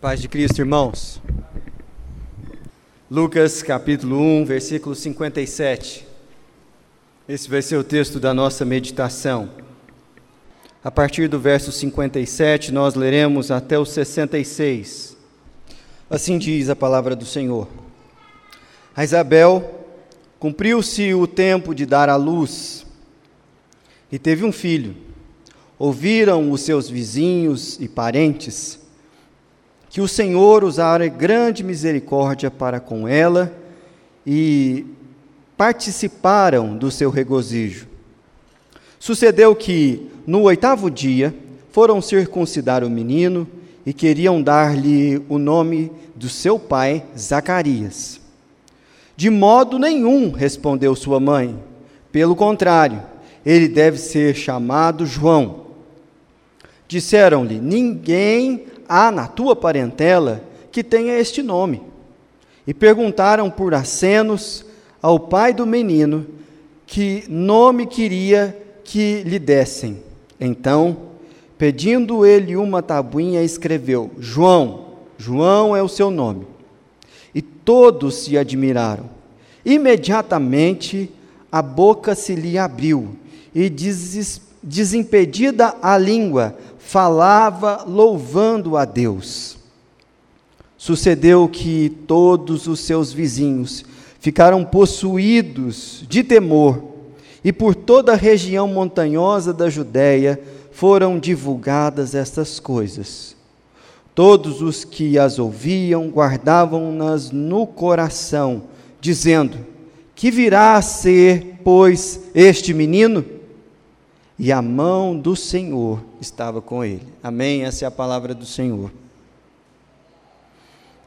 Paz de Cristo, irmãos. Lucas capítulo 1, versículo 57. Esse vai ser o texto da nossa meditação. A partir do verso 57, nós leremos até o 66. Assim diz a palavra do Senhor. A Isabel cumpriu-se o tempo de dar à luz e teve um filho. Ouviram os seus vizinhos e parentes que o Senhor usara grande misericórdia para com ela e participaram do seu regozijo. Sucedeu que, no oitavo dia, foram circuncidar o menino e queriam dar-lhe o nome do seu pai, Zacarias. De modo nenhum, respondeu sua mãe. Pelo contrário, ele deve ser chamado João. Disseram-lhe: Ninguém há na tua parentela que tenha este nome. E perguntaram por acenos ao pai do menino que nome queria que lhe dessem. Então, pedindo ele uma tabuinha, escreveu: João, João é o seu nome. E todos se admiraram. Imediatamente a boca se lhe abriu e desimpedida a língua, falava louvando a Deus. Sucedeu que todos os seus vizinhos ficaram possuídos de temor, e por toda a região montanhosa da Judéia foram divulgadas estas coisas. Todos os que as ouviam guardavam-nas no coração, dizendo: Que virá a ser, pois, este menino? E a mão do Senhor estava com ele. Amém? Essa é a palavra do Senhor.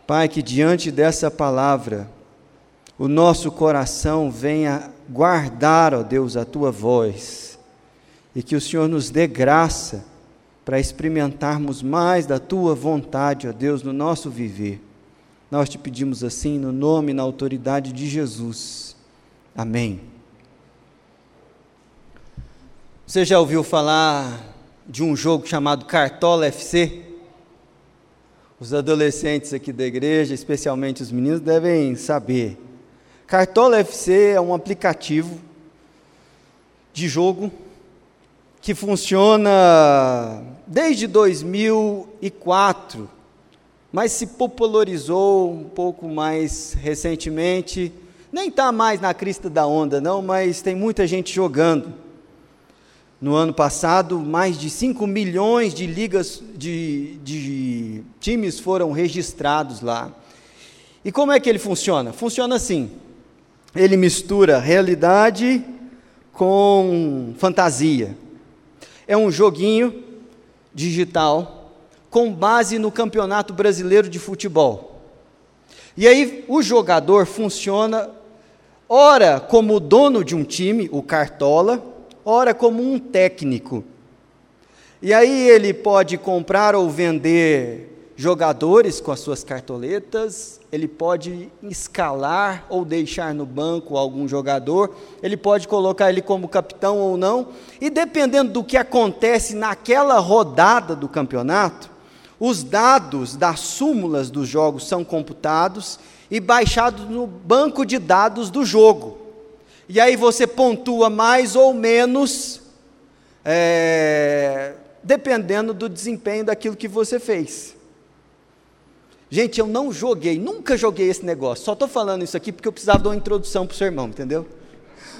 Pai, que diante dessa palavra, o nosso coração venha guardar, ó Deus, a tua voz, e que o Senhor nos dê graça para experimentarmos mais da tua vontade, ó Deus, no nosso viver. Nós te pedimos assim, no nome e na autoridade de Jesus. Amém. Você já ouviu falar de um jogo chamado Cartola FC? Os adolescentes aqui da igreja, especialmente os meninos, devem saber. Cartola FC é um aplicativo de jogo que funciona desde 2004, mas se popularizou um pouco mais recentemente. Nem está mais na crista da onda, não, mas tem muita gente jogando. No ano passado, mais de 5 milhões de ligas de, de times foram registrados lá. E como é que ele funciona? Funciona assim: ele mistura realidade com fantasia. É um joguinho digital com base no Campeonato Brasileiro de Futebol. E aí o jogador funciona ora como dono de um time, o cartola, ora como um técnico. E aí ele pode comprar ou vender jogadores com as suas cartoletas, ele pode escalar ou deixar no banco algum jogador, ele pode colocar ele como capitão ou não, e dependendo do que acontece naquela rodada do campeonato, os dados das súmulas dos jogos são computados e baixados no banco de dados do jogo. E aí você pontua mais ou menos, é, dependendo do desempenho daquilo que você fez. Gente, eu não joguei, nunca joguei esse negócio. Só estou falando isso aqui porque eu precisava de uma introdução para o seu irmão, entendeu?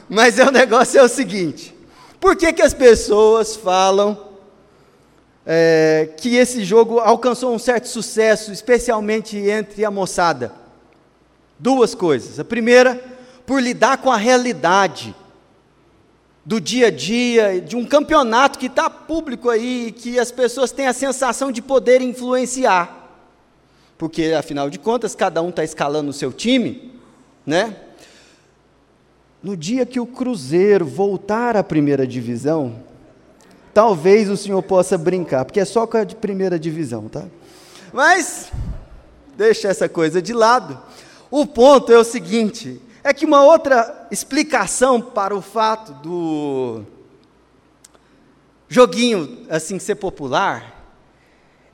Mas é, o negócio é o seguinte: por que, que as pessoas falam é, que esse jogo alcançou um certo sucesso, especialmente entre a moçada? Duas coisas. A primeira por lidar com a realidade do dia a dia, de um campeonato que está público aí, que as pessoas têm a sensação de poder influenciar. Porque, afinal de contas, cada um está escalando o seu time, né? No dia que o Cruzeiro voltar à primeira divisão, talvez o senhor possa brincar, porque é só com a primeira divisão, tá? Mas, deixa essa coisa de lado. O ponto é o seguinte: é que uma outra explicação para o fato do joguinho assim ser popular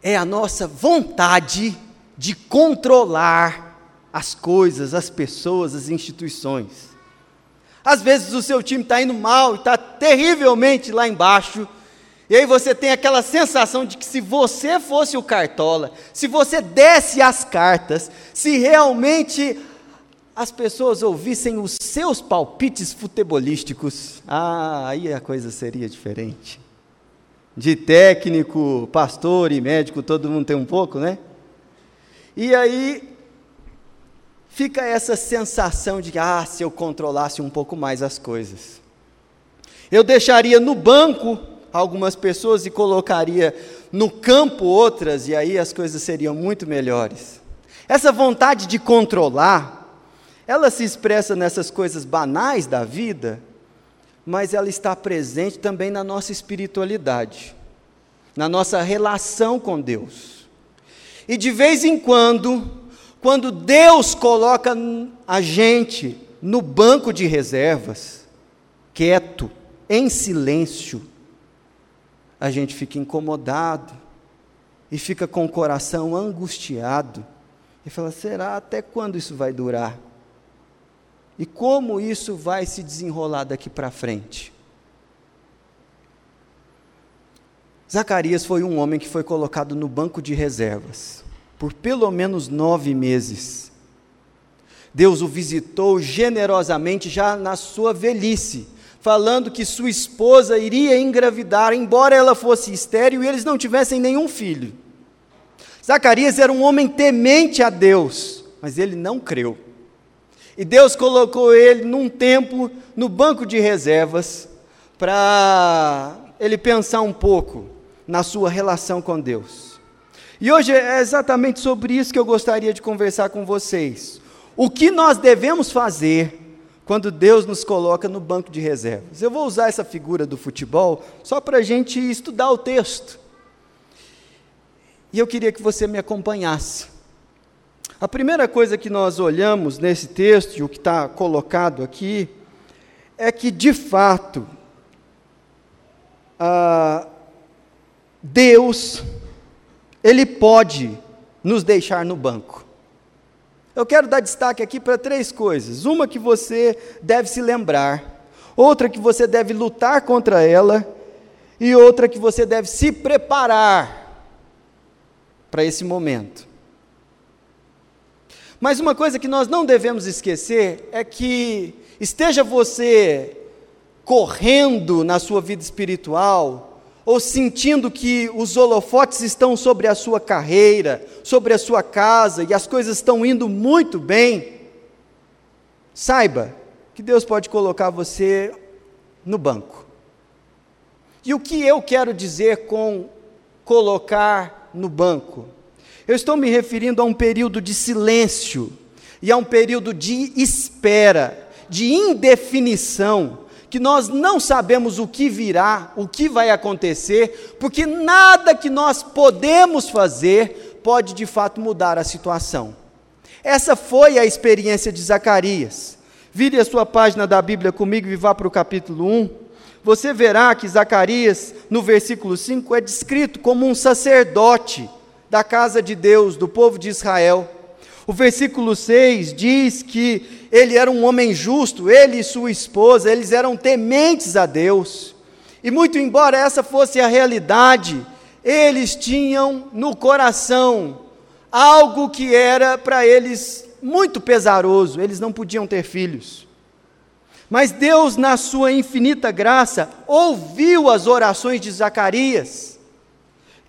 é a nossa vontade de controlar as coisas, as pessoas, as instituições. Às vezes o seu time está indo mal, está terrivelmente lá embaixo, e aí você tem aquela sensação de que se você fosse o cartola, se você desse as cartas, se realmente as pessoas ouvissem os seus palpites futebolísticos, ah, aí a coisa seria diferente. De técnico, pastor e médico, todo mundo tem um pouco, né? E aí fica essa sensação de ah, se eu controlasse um pouco mais as coisas. Eu deixaria no banco algumas pessoas e colocaria no campo outras, e aí as coisas seriam muito melhores. Essa vontade de controlar, ela se expressa nessas coisas banais da vida, mas ela está presente também na nossa espiritualidade, na nossa relação com Deus. E de vez em quando, quando Deus coloca a gente no banco de reservas, quieto, em silêncio, a gente fica incomodado e fica com o coração angustiado e fala: será até quando isso vai durar? E como isso vai se desenrolar daqui para frente? Zacarias foi um homem que foi colocado no banco de reservas por pelo menos nove meses. Deus o visitou generosamente já na sua velhice, falando que sua esposa iria engravidar, embora ela fosse estéril e eles não tivessem nenhum filho. Zacarias era um homem temente a Deus, mas ele não creu. E Deus colocou ele num tempo no banco de reservas para ele pensar um pouco na sua relação com Deus. E hoje é exatamente sobre isso que eu gostaria de conversar com vocês. O que nós devemos fazer quando Deus nos coloca no banco de reservas? Eu vou usar essa figura do futebol só para a gente estudar o texto. E eu queria que você me acompanhasse. A primeira coisa que nós olhamos nesse texto, e o que está colocado aqui, é que, de fato, ah, Deus, Ele pode nos deixar no banco. Eu quero dar destaque aqui para três coisas. Uma que você deve se lembrar, outra que você deve lutar contra ela, e outra que você deve se preparar para esse momento. Mas uma coisa que nós não devemos esquecer é que, esteja você correndo na sua vida espiritual, ou sentindo que os holofotes estão sobre a sua carreira, sobre a sua casa, e as coisas estão indo muito bem, saiba que Deus pode colocar você no banco. E o que eu quero dizer com colocar no banco? Eu estou me referindo a um período de silêncio e a um período de espera, de indefinição, que nós não sabemos o que virá, o que vai acontecer, porque nada que nós podemos fazer pode de fato mudar a situação. Essa foi a experiência de Zacarias. Vire a sua página da Bíblia comigo e vá para o capítulo 1. Você verá que Zacarias, no versículo 5, é descrito como um sacerdote da casa de Deus, do povo de Israel. O versículo 6 diz que ele era um homem justo, ele e sua esposa, eles eram tementes a Deus. E muito embora essa fosse a realidade, eles tinham no coração algo que era para eles muito pesaroso, eles não podiam ter filhos. Mas Deus, na sua infinita graça, ouviu as orações de Zacarias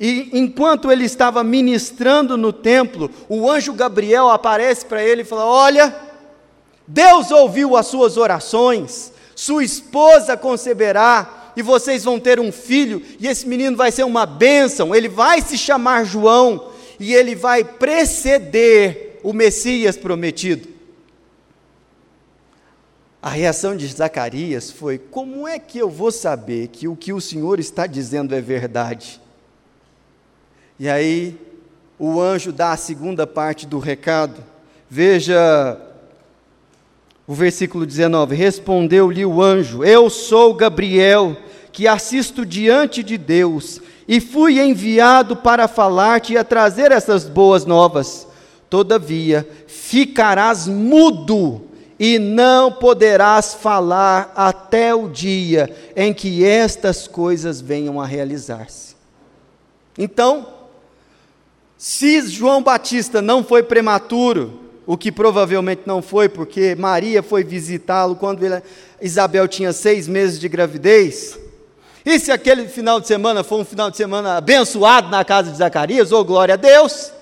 e enquanto ele estava ministrando no templo, o anjo Gabriel aparece para ele e fala: Olha, Deus ouviu as suas orações, sua esposa conceberá, e vocês vão ter um filho, e esse menino vai ser uma bênção, ele vai se chamar João, e ele vai preceder o Messias prometido. A reação de Zacarias foi: Como é que eu vou saber que o que o Senhor está dizendo é verdade? E aí o anjo dá a segunda parte do recado. Veja o versículo 19: Respondeu-lhe o anjo: Eu sou Gabriel, que assisto diante de Deus, e fui enviado para falar-te e a trazer essas boas novas. Todavia, ficarás mudo e não poderás falar até o dia em que estas coisas venham a realizar-se. Então, se João Batista não foi prematuro, o que provavelmente não foi, porque Maria foi visitá-lo quando Isabel tinha seis meses de gravidez. E se aquele final de semana foi um final de semana abençoado na casa de Zacarias, ou oh, glória a Deus,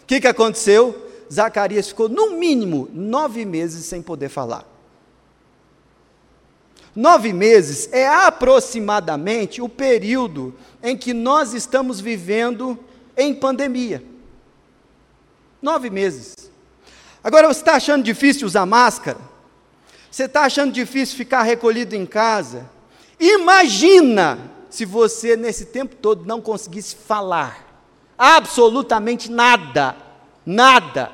o que, que aconteceu? Zacarias ficou, no mínimo, nove meses sem poder falar. Nove meses é aproximadamente o período em que nós estamos vivendo em pandemia. Nove meses. Agora, você está achando difícil usar máscara? Você está achando difícil ficar recolhido em casa? Imagina se você, nesse tempo todo, não conseguisse falar absolutamente nada. Nada.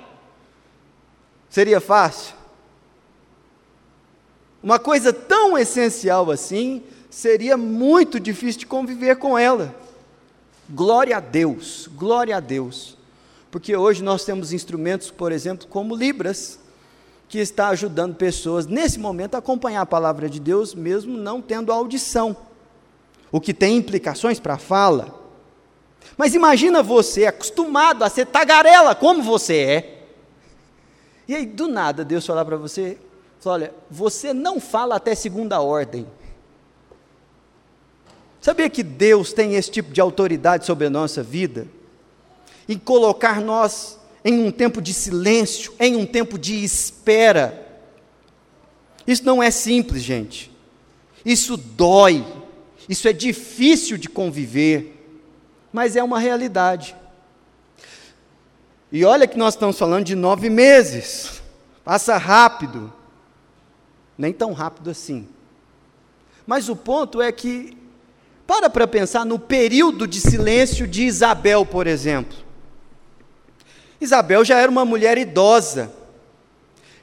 Seria fácil? Uma coisa tão essencial assim, seria muito difícil de conviver com ela. Glória a Deus, glória a Deus. Porque hoje nós temos instrumentos, por exemplo, como Libras, que está ajudando pessoas nesse momento a acompanhar a palavra de Deus, mesmo não tendo audição, o que tem implicações para a fala. Mas imagina você acostumado a ser tagarela como você é, e aí, do nada, Deus falar para você: olha, você não fala até segunda ordem. Sabia que Deus tem esse tipo de autoridade sobre a nossa vida? Em colocar nós em um tempo de silêncio, em um tempo de espera. Isso não é simples, gente. Isso dói. Isso é difícil de conviver. Mas é uma realidade. E olha que nós estamos falando de nove meses. Passa rápido. Nem tão rápido assim. Mas o ponto é que, para para pensar no período de silêncio de Isabel, por exemplo. Isabel já era uma mulher idosa.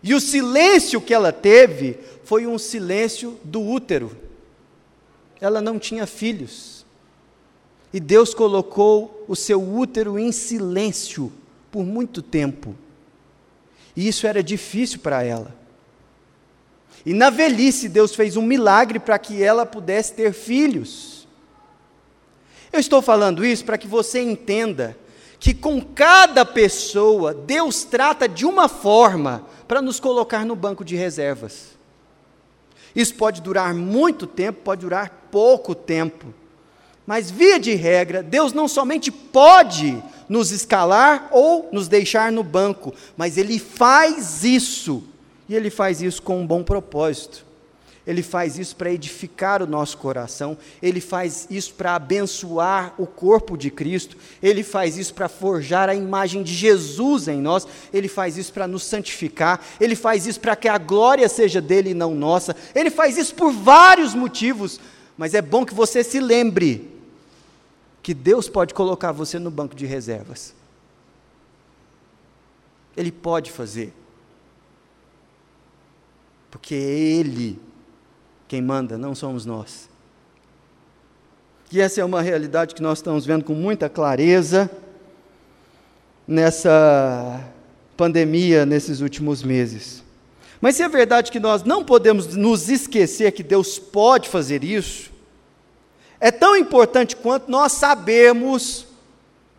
E o silêncio que ela teve foi um silêncio do útero. Ela não tinha filhos. E Deus colocou o seu útero em silêncio por muito tempo. E isso era difícil para ela. E na velhice, Deus fez um milagre para que ela pudesse ter filhos. Eu estou falando isso para que você entenda que com cada pessoa, Deus trata de uma forma para nos colocar no banco de reservas. Isso pode durar muito tempo, pode durar pouco tempo. Mas, via de regra, Deus não somente pode nos escalar ou nos deixar no banco, mas Ele faz isso, e Ele faz isso com um bom propósito. Ele faz isso para edificar o nosso coração, ele faz isso para abençoar o corpo de Cristo, ele faz isso para forjar a imagem de Jesus em nós, ele faz isso para nos santificar, ele faz isso para que a glória seja dele e não nossa, ele faz isso por vários motivos, mas é bom que você se lembre que Deus pode colocar você no banco de reservas. Ele pode fazer. Porque é Ele quem manda, não somos nós. E essa é uma realidade que nós estamos vendo com muita clareza nessa pandemia, nesses últimos meses. Mas se é verdade que nós não podemos nos esquecer que Deus pode fazer isso, é tão importante quanto nós sabermos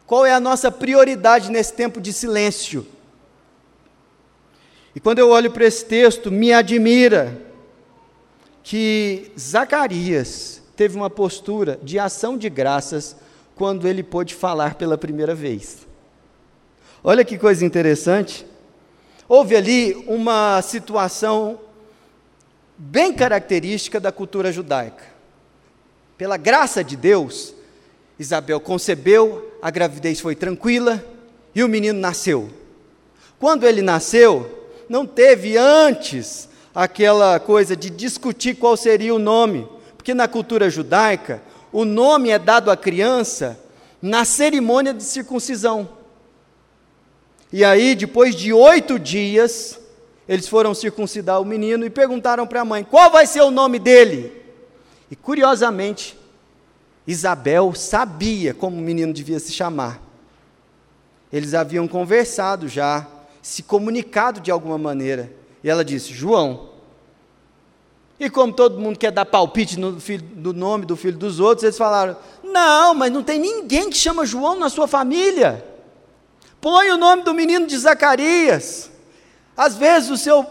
qual é a nossa prioridade nesse tempo de silêncio. E quando eu olho para esse texto, me admira que Zacarias teve uma postura de ação de graças quando ele pôde falar pela primeira vez. Olha que coisa interessante. Houve ali uma situação bem característica da cultura judaica. Pela graça de Deus, Isabel concebeu, a gravidez foi tranquila e o menino nasceu. Quando ele nasceu, não teve antes aquela coisa de discutir qual seria o nome, porque na cultura judaica, o nome é dado à criança na cerimônia de circuncisão. E aí, depois de oito dias, eles foram circuncidar o menino e perguntaram para a mãe: qual vai ser o nome dele? E curiosamente, Isabel sabia como o menino devia se chamar. Eles haviam conversado já, se comunicado de alguma maneira. E ela disse: João. E como todo mundo quer dar palpite no, filho, no nome do filho dos outros, eles falaram: Não, mas não tem ninguém que chama João na sua família. Põe o nome do menino de Zacarias. Às vezes o seu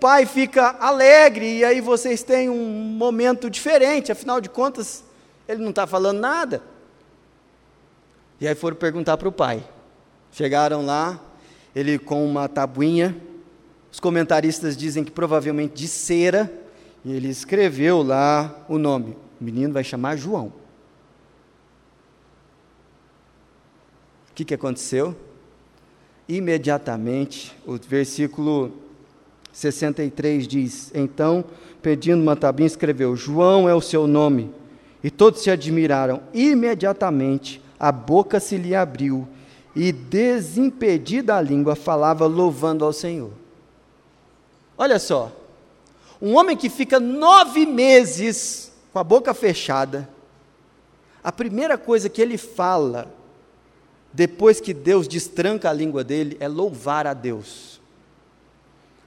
pai fica alegre e aí vocês têm um momento diferente, afinal de contas, ele não está falando nada. E aí foram perguntar para o pai. Chegaram lá, ele com uma tabuinha, os comentaristas dizem que provavelmente de cera, e ele escreveu lá o nome. O menino vai chamar João. O que, que aconteceu? Imediatamente, o versículo 63 diz: Então, pedindo uma tabuinha, escreveu: João é o seu nome. E todos se admiraram. Imediatamente a boca se lhe abriu e, desimpedida a língua, falava louvando ao Senhor. Olha só, um homem que fica nove meses com a boca fechada, a primeira coisa que ele fala, depois que Deus destranca a língua dele, é louvar a Deus.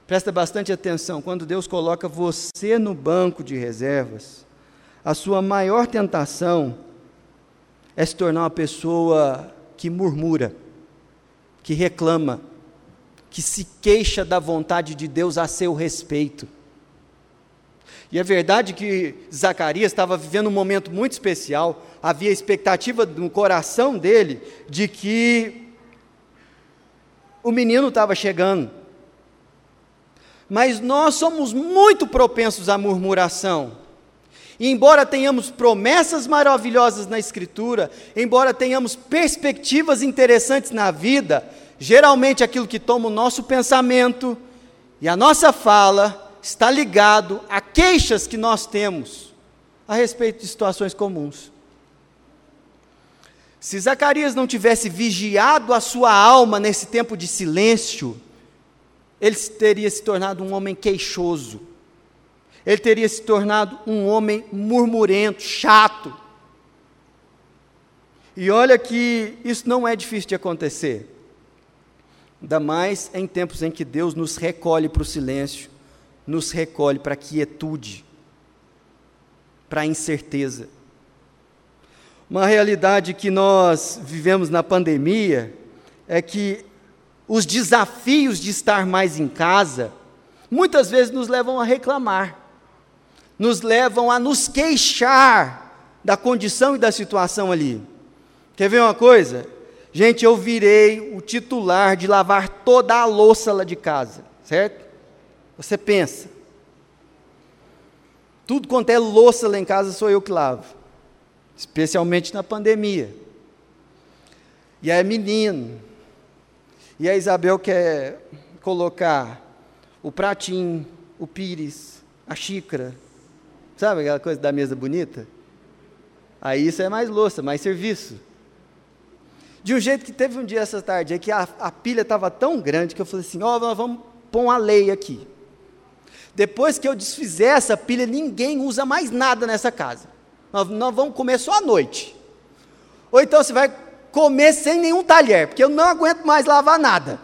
Presta bastante atenção, quando Deus coloca você no banco de reservas, a sua maior tentação é se tornar uma pessoa que murmura, que reclama, que se queixa da vontade de Deus a seu respeito. E é verdade que Zacarias estava vivendo um momento muito especial, havia expectativa no coração dele de que o menino estava chegando. Mas nós somos muito propensos à murmuração. E embora tenhamos promessas maravilhosas na Escritura, embora tenhamos perspectivas interessantes na vida, geralmente aquilo que toma o nosso pensamento e a nossa fala está ligado a queixas que nós temos a respeito de situações comuns. Se Zacarias não tivesse vigiado a sua alma nesse tempo de silêncio, ele teria se tornado um homem queixoso ele teria se tornado um homem murmurento, chato. E olha que isso não é difícil de acontecer. Ainda mais em tempos em que Deus nos recolhe para o silêncio, nos recolhe para a quietude, para a incerteza. Uma realidade que nós vivemos na pandemia é que os desafios de estar mais em casa muitas vezes nos levam a reclamar nos levam a nos queixar da condição e da situação ali. Quer ver uma coisa? Gente, eu virei o titular de lavar toda a louça lá de casa, certo? Você pensa. Tudo quanto é louça lá em casa sou eu que lavo. Especialmente na pandemia. E aí, menino. E a Isabel quer colocar o pratinho, o pires, a xícara, Sabe aquela coisa da mesa bonita? Aí isso é mais louça, mais serviço. De um jeito que teve um dia essa tarde, é que a, a pilha estava tão grande que eu falei assim: ó, oh, nós vamos pôr uma lei aqui. Depois que eu desfizer essa pilha, ninguém usa mais nada nessa casa. Nós, nós vamos comer só à noite. Ou então você vai comer sem nenhum talher, porque eu não aguento mais lavar nada.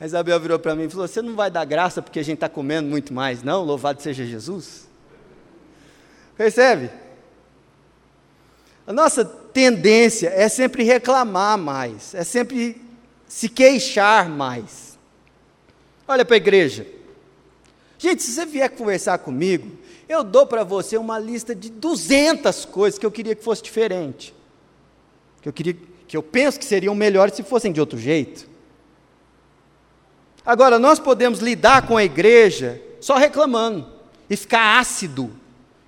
A Isabel virou para mim e falou: Você não vai dar graça porque a gente está comendo muito mais, não? Louvado seja Jesus. Percebe? A nossa tendência é sempre reclamar mais, é sempre se queixar mais. Olha para a igreja. Gente, se você vier conversar comigo, eu dou para você uma lista de 200 coisas que eu queria que fosse diferente. Que eu queria que eu penso que seriam melhores se fossem de outro jeito. Agora, nós podemos lidar com a igreja só reclamando e ficar ácido.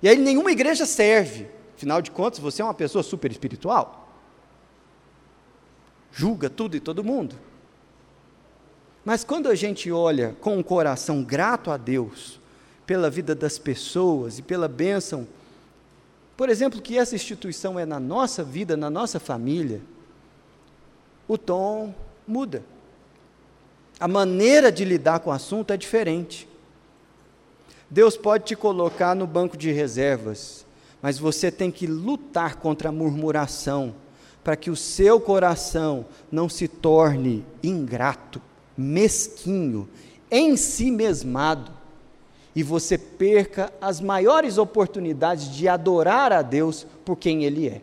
E aí nenhuma igreja serve. Afinal de contas, você é uma pessoa super espiritual. Julga tudo e todo mundo. Mas quando a gente olha com um coração grato a Deus pela vida das pessoas e pela bênção, por exemplo, que essa instituição é na nossa vida, na nossa família, o tom muda a maneira de lidar com o assunto é diferente. Deus pode te colocar no banco de reservas, mas você tem que lutar contra a murmuração, para que o seu coração não se torne ingrato, mesquinho, em si mesmado, e você perca as maiores oportunidades de adorar a Deus por quem Ele é.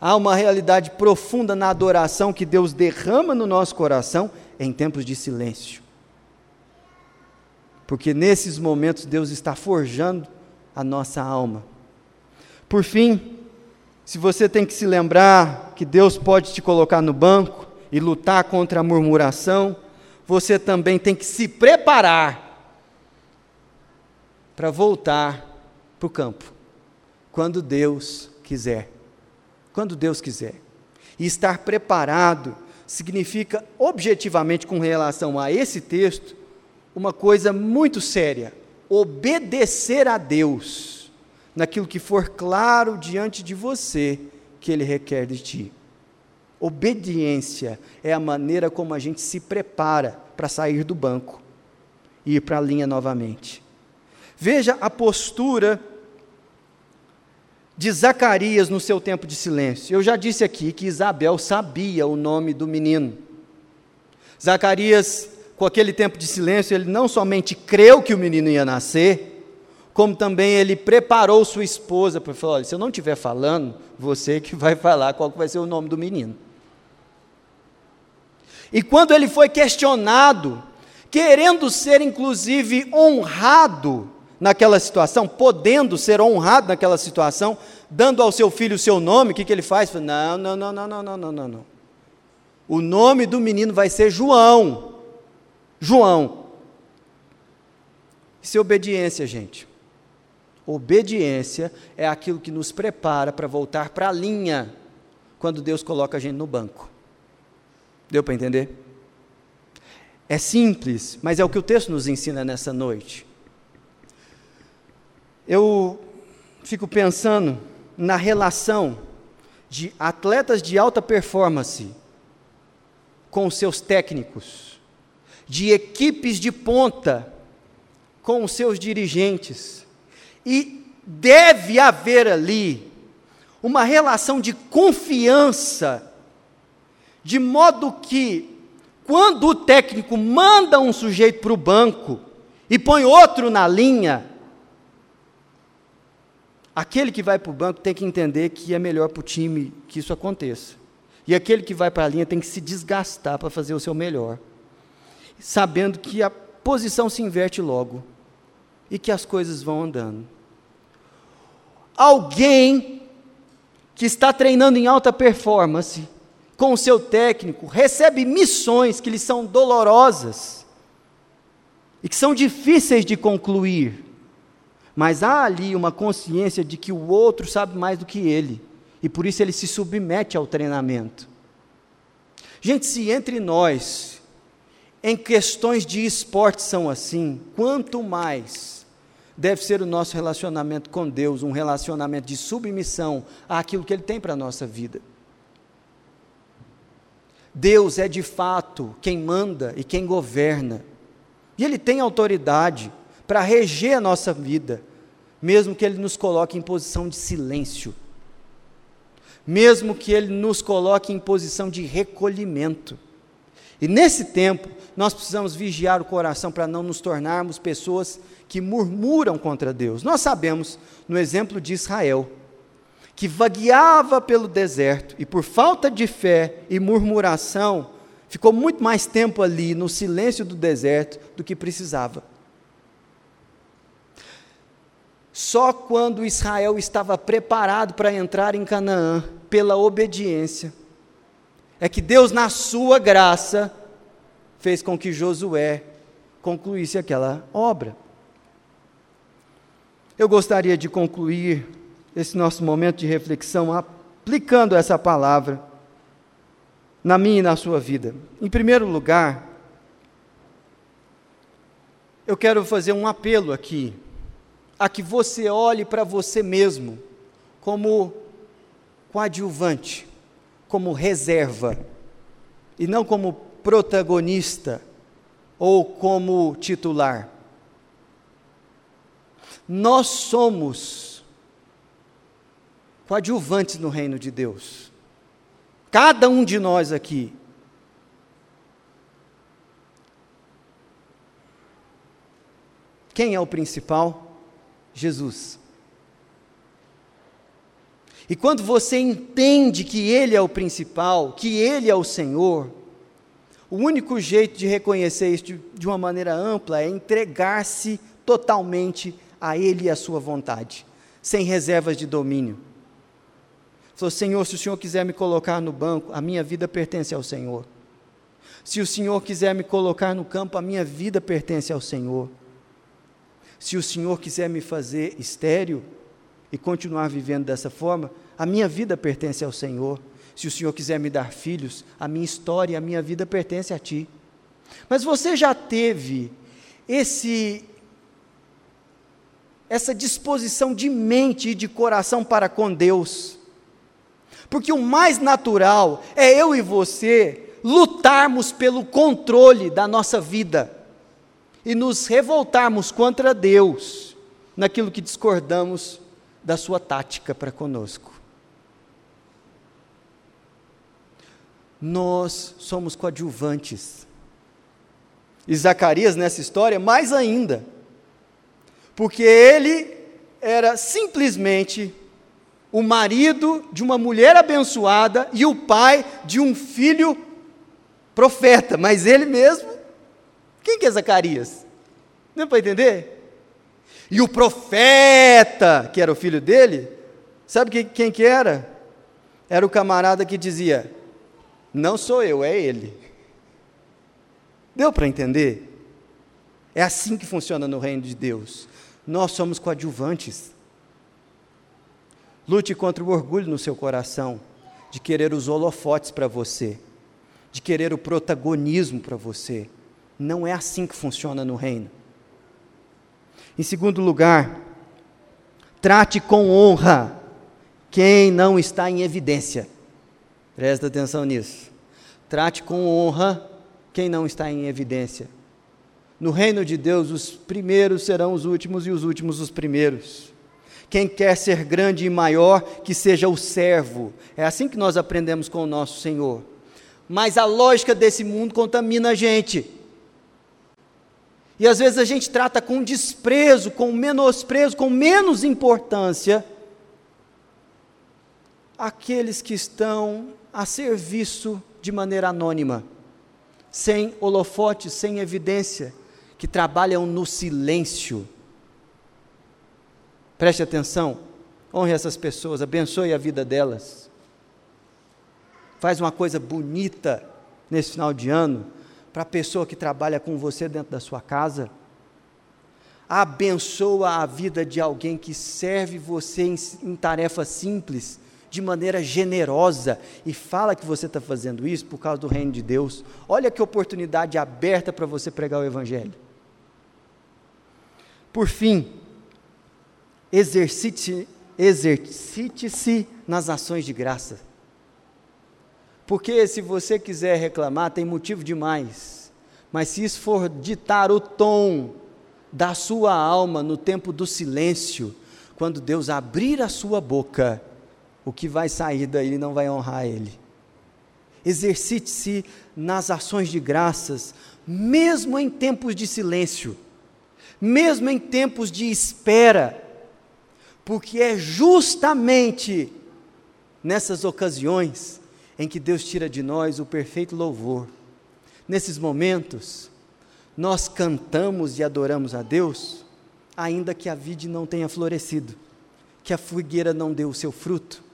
Há uma realidade profunda na adoração que Deus derrama no nosso coração em tempos de silêncio. Porque nesses momentos Deus está forjando a nossa alma. Por fim, se você tem que se lembrar que Deus pode te colocar no banco e lutar contra a murmuração, você também tem que se preparar para voltar para o campo, quando Deus quiser. Quando Deus quiser. E estar preparado significa, objetivamente, com relação a esse texto, uma coisa muito séria: obedecer a Deus naquilo que for claro diante de você que Ele requer de ti. Obediência é a maneira como a gente se prepara para sair do banco e ir para a linha novamente. Veja a postura de Zacarias no seu tempo de silêncio. Eu já disse aqui que Isabel sabia o nome do menino. Zacarias, com aquele tempo de silêncio, ele não somente creu que o menino ia nascer, como também ele preparou sua esposa para falar: se eu não estiver falando, você que vai falar qual vai ser o nome do menino. E quando ele foi questionado, querendo ser inclusive honrado naquela situação, podendo ser honrado naquela situação, dando ao seu filho o seu nome, o que, que ele faz? Não, não, não, não, não, não, não, não. O nome do menino vai ser João. João. Isso é obediência, gente. Obediência é aquilo que nos prepara para voltar para a linha quando Deus coloca a gente no banco. Deu para entender? É simples, mas é o que o texto nos ensina nessa noite. Eu fico pensando na relação de atletas de alta performance com seus técnicos, de equipes de ponta com os seus dirigentes. E deve haver ali uma relação de confiança, de modo que, quando o técnico manda um sujeito para o banco e põe outro na linha, Aquele que vai para o banco tem que entender que é melhor para o time que isso aconteça. E aquele que vai para a linha tem que se desgastar para fazer o seu melhor, sabendo que a posição se inverte logo e que as coisas vão andando. Alguém que está treinando em alta performance com o seu técnico recebe missões que lhe são dolorosas e que são difíceis de concluir mas há ali uma consciência de que o outro sabe mais do que ele, e por isso ele se submete ao treinamento. Gente, se entre nós, em questões de esporte são assim, quanto mais deve ser o nosso relacionamento com Deus, um relacionamento de submissão àquilo que Ele tem para a nossa vida. Deus é de fato quem manda e quem governa, e Ele tem autoridade para reger a nossa vida, mesmo que Ele nos coloque em posição de silêncio, mesmo que Ele nos coloque em posição de recolhimento. E nesse tempo, nós precisamos vigiar o coração para não nos tornarmos pessoas que murmuram contra Deus. Nós sabemos, no exemplo de Israel, que vagueava pelo deserto e por falta de fé e murmuração, ficou muito mais tempo ali no silêncio do deserto do que precisava. Só quando Israel estava preparado para entrar em Canaã, pela obediência, é que Deus, na sua graça, fez com que Josué concluísse aquela obra. Eu gostaria de concluir esse nosso momento de reflexão aplicando essa palavra na minha e na sua vida. Em primeiro lugar, eu quero fazer um apelo aqui a que você olhe para você mesmo como coadjuvante, como reserva, e não como protagonista ou como titular. Nós somos coadjuvantes no reino de Deus. Cada um de nós aqui. Quem é o principal? Jesus. E quando você entende que Ele é o principal, que Ele é o Senhor, o único jeito de reconhecer isso de, uma maneira ampla é entregar-se totalmente a Ele e a Sua vontade, sem reservas de domínio. Falou, Senhor, se o Senhor quiser me colocar no banco, a minha vida pertence ao Senhor. Se o Senhor quiser me colocar no campo, a minha vida pertence ao Senhor. Se o Senhor quiser me fazer estéreo, e continuar vivendo dessa forma, a minha vida pertence ao Senhor. Se o Senhor quiser me dar filhos, a minha história e a minha vida pertence a Ti. Mas você já teve esse essa disposição de mente e de coração para com Deus? Porque o mais natural é eu e você lutarmos pelo controle da nossa vida e nos revoltarmos contra Deus naquilo que discordamos da sua tática para conosco. Nós somos coadjuvantes. E Zacarias, nessa história, mais ainda, porque ele era simplesmente o marido de uma mulher abençoada e o pai de um filho profeta, mas ele mesmo, quem que é Zacarias? Não é para entender? E o profeta, que era o filho dele, sabe que, quem que era? Era o camarada que dizia: Não sou eu, é ele. Deu para entender? É assim que funciona no reino de Deus. Nós somos coadjuvantes. Lute contra o orgulho no seu coração, de querer os holofotes para você, de querer o protagonismo para você. Não é assim que funciona no reino. Em segundo lugar, trate com honra quem não está em evidência. Presta atenção nisso. Trate com honra quem não está em evidência. No reino de Deus, os primeiros serão os últimos e os últimos os primeiros. Quem quer ser grande e maior, que seja o servo. É assim que nós aprendemos com o nosso Senhor. Mas a lógica desse mundo contamina a gente. E às vezes a gente trata com desprezo, com menosprezo, com menos importância aqueles que estão a serviço de maneira anônima, sem holofote, sem evidência, que trabalham no silêncio. Preste atenção, honre essas pessoas, abençoe a vida delas. Faz uma coisa bonita nesse final de ano para a pessoa que trabalha com você dentro da sua casa. Abençoa a vida de alguém que serve você em, em tarefa simples, de maneira generosa, e fala que você está fazendo isso por causa do reino de Deus. Olha que oportunidade aberta para você pregar o Evangelho. Por fim, exercite-se exercite nas ações de graça. Porque se você quiser reclamar, tem motivo demais. Mas se isso for ditar o tom da sua alma no tempo do silêncio, quando Deus abrir a sua boca, o que vai sair daí não vai honrar Ele. Exercite-se nas ações de graças, mesmo em tempos de silêncio, mesmo em tempos de espera, porque é justamente nessas ocasiões em que Deus tira de nós o perfeito louvor. Nesses momentos, nós cantamos e adoramos a Deus, ainda que a vide não tenha florescido, que a figueira não deu o seu fruto.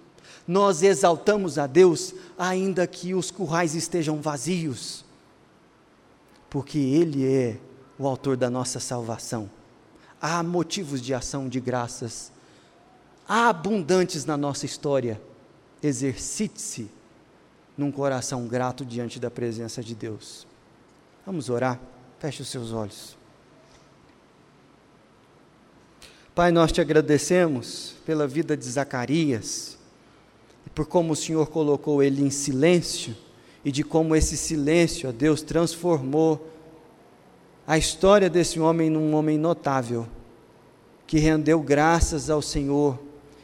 Nós exaltamos a Deus, ainda que os currais estejam vazios, porque Ele é o autor da nossa salvação. Há motivos de ação de graças, há abundantes na nossa história. Exercite-se num coração grato diante da presença de Deus. Vamos orar? Feche os seus olhos. Pai, nós te agradecemos pela vida de Zacarias e por como o Senhor colocou ele em silêncio e de como esse silêncio, ó Deus, transformou a história desse homem num homem notável, que rendeu graças ao Senhor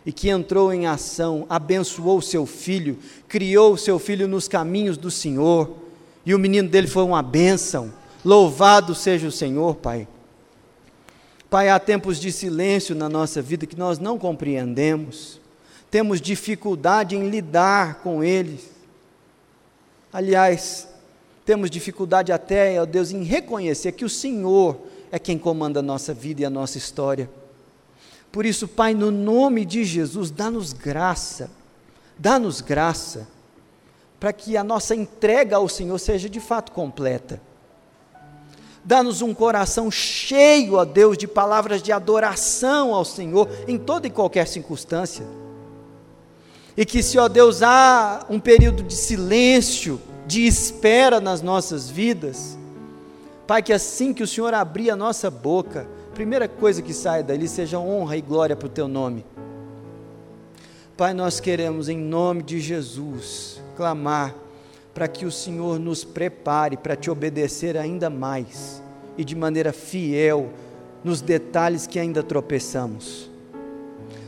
e que entrou em ação, abençoou seu filho, criou seu filho nos caminhos do Senhor, e o menino dele foi uma bênção. Louvado seja o Senhor, Pai. Pai, há tempos de silêncio na nossa vida que nós não compreendemos, temos dificuldade em lidar com eles. Aliás, temos dificuldade até, ó Deus, em reconhecer que o Senhor é quem comanda a nossa vida e a nossa história. Por isso, Pai, no nome de Jesus, dá-nos graça, dá-nos graça, para que a nossa entrega ao Senhor seja de fato completa. Dá-nos um coração cheio, ó Deus, de palavras de adoração ao Senhor em toda e qualquer circunstância. E que, se, ó Deus, há um período de silêncio, de espera nas nossas vidas, Pai, que assim que o Senhor abrir a nossa boca, primeira coisa que saia dali seja honra e glória para o Teu nome. Pai, nós queremos, em nome de Jesus, clamar para que o Senhor nos prepare para te obedecer ainda mais e de maneira fiel nos detalhes que ainda tropeçamos.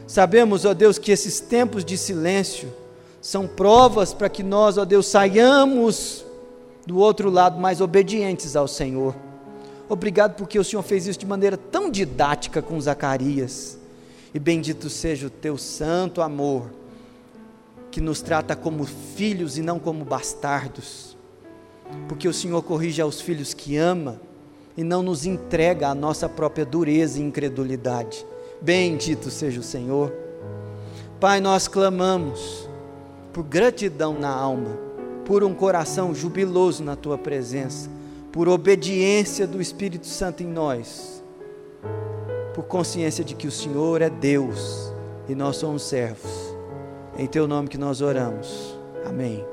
Sabemos, ó Deus, que esses tempos de silêncio são provas para que nós, ó Deus, saiamos do outro lado mais obedientes ao Senhor. Obrigado porque o Senhor fez isso de maneira tão didática com Zacarias. E bendito seja o teu santo amor, que nos trata como filhos e não como bastardos. Porque o Senhor corrige aos filhos que ama e não nos entrega a nossa própria dureza e incredulidade. Bendito seja o Senhor. Pai, nós clamamos por gratidão na alma, por um coração jubiloso na tua presença, por obediência do Espírito Santo em nós, por consciência de que o Senhor é Deus e nós somos servos. Em teu nome que nós oramos. Amém.